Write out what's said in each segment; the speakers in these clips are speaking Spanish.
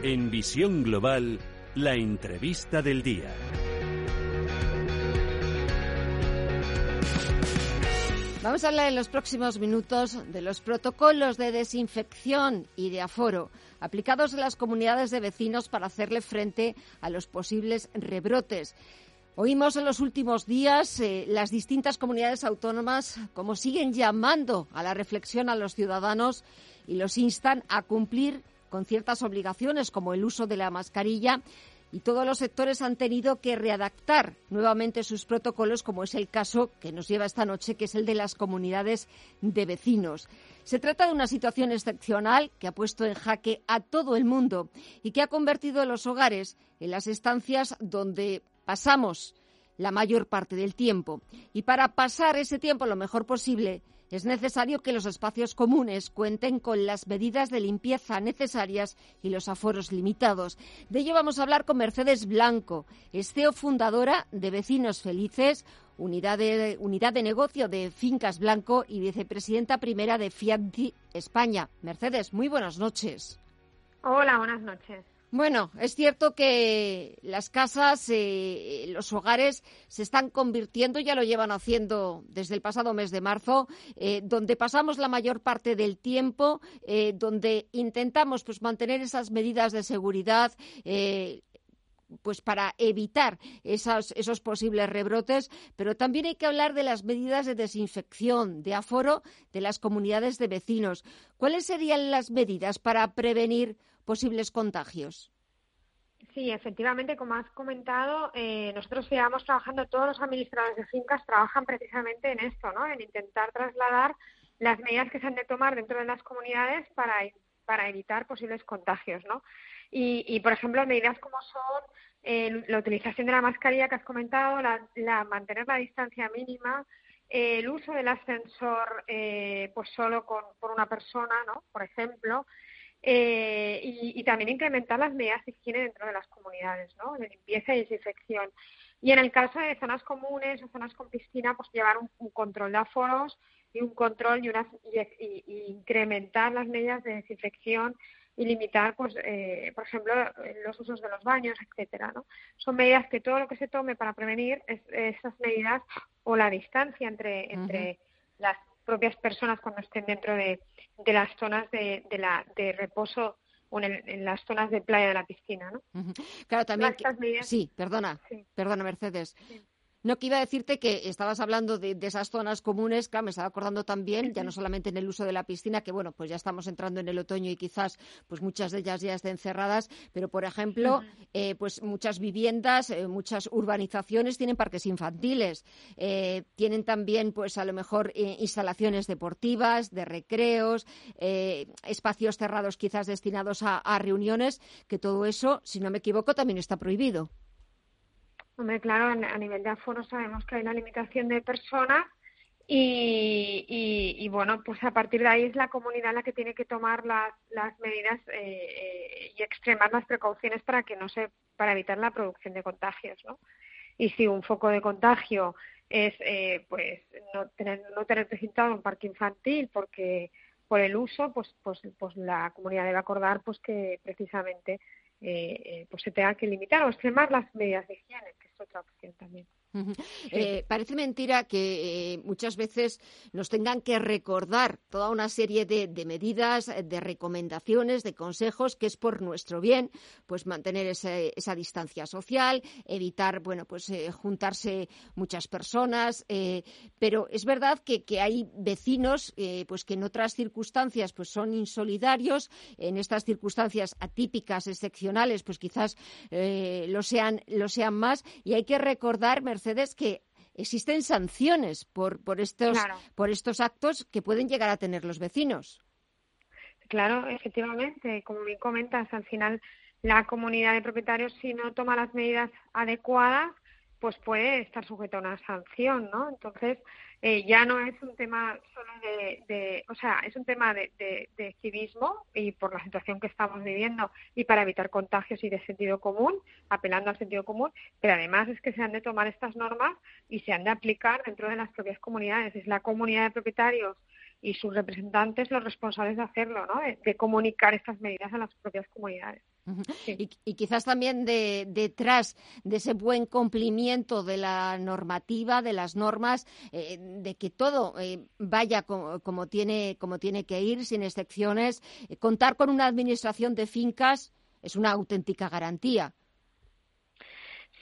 En Visión Global, la entrevista del día. Vamos a hablar en los próximos minutos de los protocolos de desinfección y de aforo aplicados en las comunidades de vecinos para hacerle frente a los posibles rebrotes. Oímos en los últimos días eh, las distintas comunidades autónomas como siguen llamando a la reflexión a los ciudadanos y los instan a cumplir con ciertas obligaciones como el uso de la mascarilla y todos los sectores han tenido que readaptar nuevamente sus protocolos, como es el caso que nos lleva esta noche, que es el de las comunidades de vecinos. Se trata de una situación excepcional que ha puesto en jaque a todo el mundo y que ha convertido los hogares en las estancias donde pasamos la mayor parte del tiempo. Y para pasar ese tiempo lo mejor posible, es necesario que los espacios comunes cuenten con las medidas de limpieza necesarias y los aforos limitados. De ello vamos a hablar con Mercedes Blanco, es CEO fundadora de Vecinos Felices, unidad de, unidad de negocio de Fincas Blanco y vicepresidenta primera de Fiat España. Mercedes, muy buenas noches. Hola, buenas noches. Bueno, es cierto que las casas, eh, los hogares se están convirtiendo, ya lo llevan haciendo desde el pasado mes de marzo, eh, donde pasamos la mayor parte del tiempo, eh, donde intentamos pues mantener esas medidas de seguridad, pues para evitar esos, esos, posibles rebrotes, pero también hay que hablar de las medidas de desinfección, de aforo de las comunidades de vecinos. ¿Cuáles serían las medidas para prevenir posibles contagios? Sí, efectivamente, como has comentado, eh, nosotros llevamos trabajando, todos los administradores de fincas trabajan precisamente en esto, ¿no? En intentar trasladar las medidas que se han de tomar dentro de las comunidades para, para evitar posibles contagios, ¿no? Y, por ejemplo, medidas como son eh, la utilización de la mascarilla que has comentado, la, mantener la distancia mínima, eh, el uso del ascensor pues solo con, por una persona, ¿no? Por ejemplo, eh, y, también incrementar las medidas de higiene dentro de las comunidades, ¿no? De limpieza y desinfección. Y en el caso de zonas comunes o zonas con piscina, pues llevar un, control de aforos y un control y, unas, y, incrementar las medidas de desinfección y limitar, pues, eh, por ejemplo, los usos de los baños, etcétera, ¿no? Son medidas que todo lo que se tome para prevenir esas medidas o la distancia entre, entre las propias personas cuando estén dentro de, de las zonas de, de, la, de reposo o en, las zonas de playa de la piscina, ¿no? Claro, también. Sí, perdona, perdona, Mercedes. No, que iba a decirte que estabas hablando de, esas zonas comunes, claro, me estaba acordando también, ya no solamente en el uso de la piscina, que bueno, pues ya estamos entrando en el otoño y quizás pues muchas de ellas ya estén cerradas, pero por ejemplo, eh, pues muchas viviendas, eh, muchas urbanizaciones tienen parques infantiles, eh, tienen también pues a lo mejor instalaciones deportivas, de recreos, espacios cerrados quizás destinados a reuniones, que todo eso, si no me equivoco, también está prohibido. Hombre, claro, a nivel de aforo sabemos que hay una limitación de personas y, y, bueno, pues a partir de ahí es la comunidad la que tiene que tomar las, las medidas eh, eh, y extremar las precauciones para que no se, para evitar la producción de contagios, ¿no? Y si un foco de contagio es, eh, pues, no tener, no tener precintado un parque infantil porque por el uso, pues, pues, pues la comunidad debe acordar, pues que precisamente eh, pues se tenga que limitar o extremar las medidas de higiene, que es otra opción también. Eh, parece mentira que eh, muchas veces nos tengan que recordar toda una serie de, medidas, de recomendaciones, de consejos que es por nuestro bien, pues mantener esa distancia social, evitar, bueno, pues eh, juntarse muchas personas, pero es verdad que, hay vecinos, pues que en otras circunstancias, pues son insolidarios, en estas circunstancias atípicas, excepcionales, pues quizás lo sean, lo sean más, y hay que recordar, Mercedes, que existen sanciones por, por, estos, por estos actos que pueden llegar a tener los vecinos. Claro, efectivamente, como bien comentas, al final la comunidad de propietarios, si no toma las medidas adecuadas, pues puede estar sujeto a una sanción, ¿no? Entonces, eh, ya no es un tema solo de, o sea, es un tema de, de, civismo y por la situación que estamos viviendo y para evitar contagios y de sentido común, apelando al sentido común, pero además es que se han de tomar estas normas y se han de aplicar dentro de las propias comunidades. Es la comunidad de propietarios y sus representantes los responsables de hacerlo, ¿no? de comunicar estas medidas a las propias comunidades. Y, quizás también detrás de ese buen cumplimiento de la normativa, de las normas, eh, de que todo eh, vaya como, tiene, como tiene que ir, sin excepciones, eh, contar con una administración de fincas es una auténtica garantía.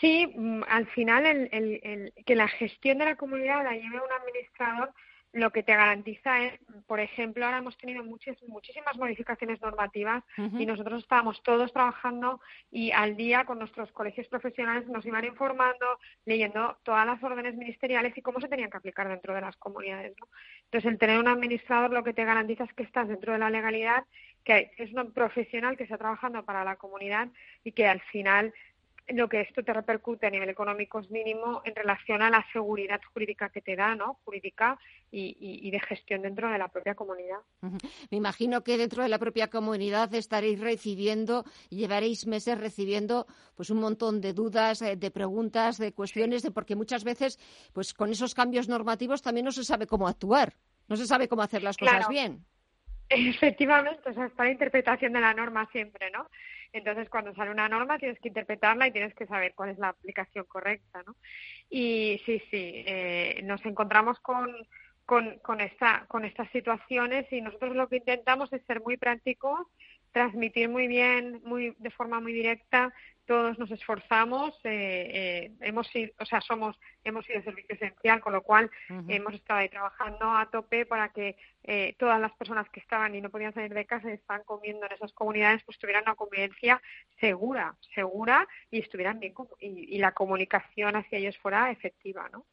Sí, mm, al final el, que la gestión de la comunidad la lleve un administrador lo que te garantiza es, por ejemplo, ahora hemos tenido muchas, muchísimas modificaciones normativas y nosotros estábamos todos trabajando y al día con nuestros colegios profesionales nos iban informando, leyendo todas las órdenes ministeriales y cómo se tenían que aplicar dentro de las comunidades. Entonces, el tener un administrador lo que te garantiza es que estás dentro de la legalidad, que es un profesional que está trabajando para la comunidad y que al final lo que esto te repercute a nivel económico es mínimo en relación a la seguridad jurídica que te da, ¿no? Jurídica y, de gestión dentro de la propia comunidad. Me imagino que dentro de la propia comunidad estaréis recibiendo llevaréis meses recibiendo pues un montón de dudas, eh, de preguntas, de cuestiones, de porque muchas veces pues con esos cambios normativos también no se sabe cómo actuar, no se sabe cómo hacer las cosas bien. Efectivamente, o sea, está la interpretación de la norma siempre, ¿no? Entonces, cuando sale una norma, tienes que interpretarla y tienes que saber cuál es la aplicación correcta, ¿no? Y sí, sí, eh, nos encontramos con, con, con, esta, con estas situaciones y nosotros lo que intentamos es ser muy prácticos, transmitir muy bien, muy de forma muy directa todos nos esforzamos, eh, eh, hemos sido, o sea, somos, hemos sido servicio esencial, con lo cual hemos estado ahí trabajando a tope para que eh, todas las personas que estaban y no podían salir de casa y estaban comiendo en esas comunidades, pues tuvieran una convivencia segura, segura y estuvieran bien y, la comunicación hacia ellos fuera efectiva, ¿no?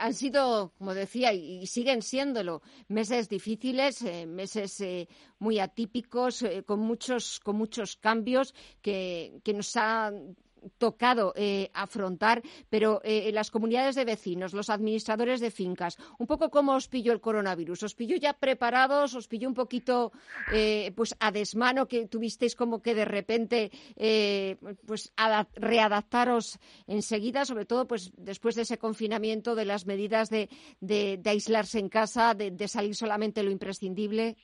han sido, como decía, y siguen siéndolo, meses difíciles, meses muy atípicos, con muchos, con muchos cambios que, que nos ha tocado eh, afrontar, pero eh, las comunidades de vecinos, los administradores de fincas, un poco cómo os pilló el coronavirus, os pilló ya preparados, os pilló un poquito eh, pues a desmano que tuvisteis como que de repente pues readaptaros enseguida, sobre todo pues después de ese confinamiento, de las medidas de, de, aislarse en casa, de salir solamente lo imprescindible.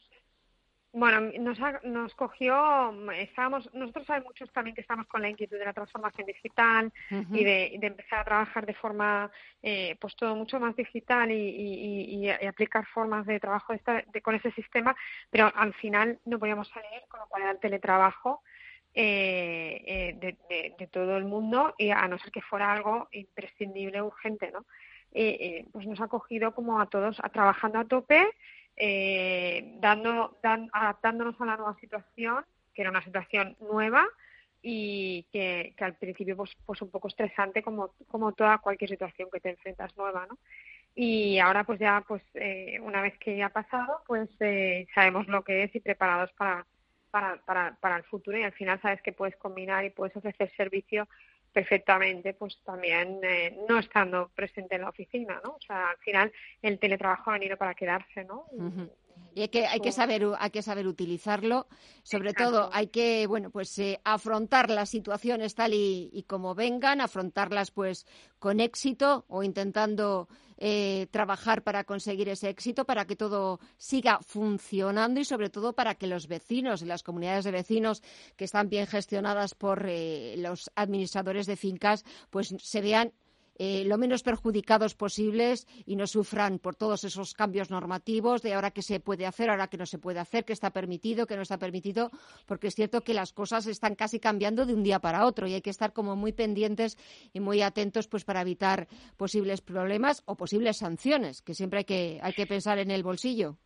Bueno, nos, nos cogió, estábamos, nosotros hay muchos también que estamos con la inquietud de la transformación digital y de, empezar a trabajar de forma, eh, pues todo mucho más digital y, aplicar formas de trabajo con ese sistema, pero al final no podíamos salir, con lo cual era el teletrabajo eh, eh, de, de, todo el mundo y a no ser que fuera algo imprescindible, urgente, ¿no? pues nos ha cogido como a todos a trabajando a tope eh, dando, adaptándonos a la nueva situación, que era una situación nueva y que, al principio pues, pues un poco estresante como, como toda cualquier situación que te enfrentas nueva, ¿no? Y ahora pues ya pues eh, una vez que ya ha pasado pues eh, sabemos lo que es y preparados para, para, para, para el futuro y al final sabes que puedes combinar y puedes ofrecer servicio perfectamente, pues también eh, no estando presente en la oficina, ¿no? O sea, al final el teletrabajo ha venido para quedarse, ¿no? Y hay que, hay que saber, hay que saber utilizarlo. Sobre todo, hay que, bueno, pues eh, afrontar las situaciones tal y, como vengan, afrontarlas pues con éxito o intentando eh, trabajar para conseguir ese éxito, para que todo siga funcionando y sobre todo para que los vecinos y las comunidades de vecinos que están bien gestionadas por eh, los administradores de fincas, pues se vean eh, lo menos perjudicados posibles y no sufran por todos esos cambios normativos de ahora qué se puede hacer, ahora qué no se puede hacer, qué está permitido, qué no está permitido, porque es cierto que las cosas están casi cambiando de un día para otro y hay que estar como muy pendientes y muy atentos pues para evitar posibles problemas o posibles sanciones, que siempre hay que, hay que pensar en el bolsillo.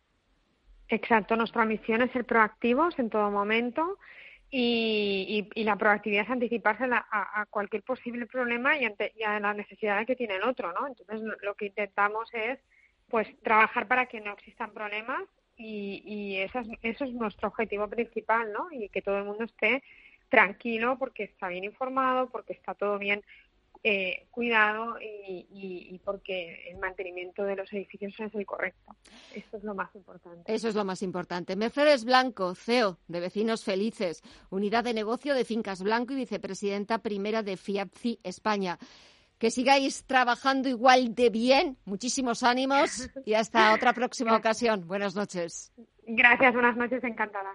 Exacto, nuestra misión es ser proactivos en todo momento y, la proactividad es anticiparse a, cualquier posible problema y, ante, y a la necesidad que tiene el otro, ¿no? Entonces lo que intentamos es pues trabajar para que no existan problemas y, y eso, es, eso es nuestro objetivo principal, ¿no? Y que todo el mundo esté tranquilo porque está bien informado, porque está todo bien eh, cuidado y, y, porque el mantenimiento de los edificios es el correcto. Eso es lo más importante. Eso es lo más importante. Mercedes Blanco, CEO de Vecinos Felices, unidad de negocio de Fincas Blanco y vicepresidenta primera de FIAPCI España. Que sigáis trabajando igual de bien. Muchísimos ánimos y hasta otra próxima ocasión. Buenas noches. Gracias, buenas noches, encantada.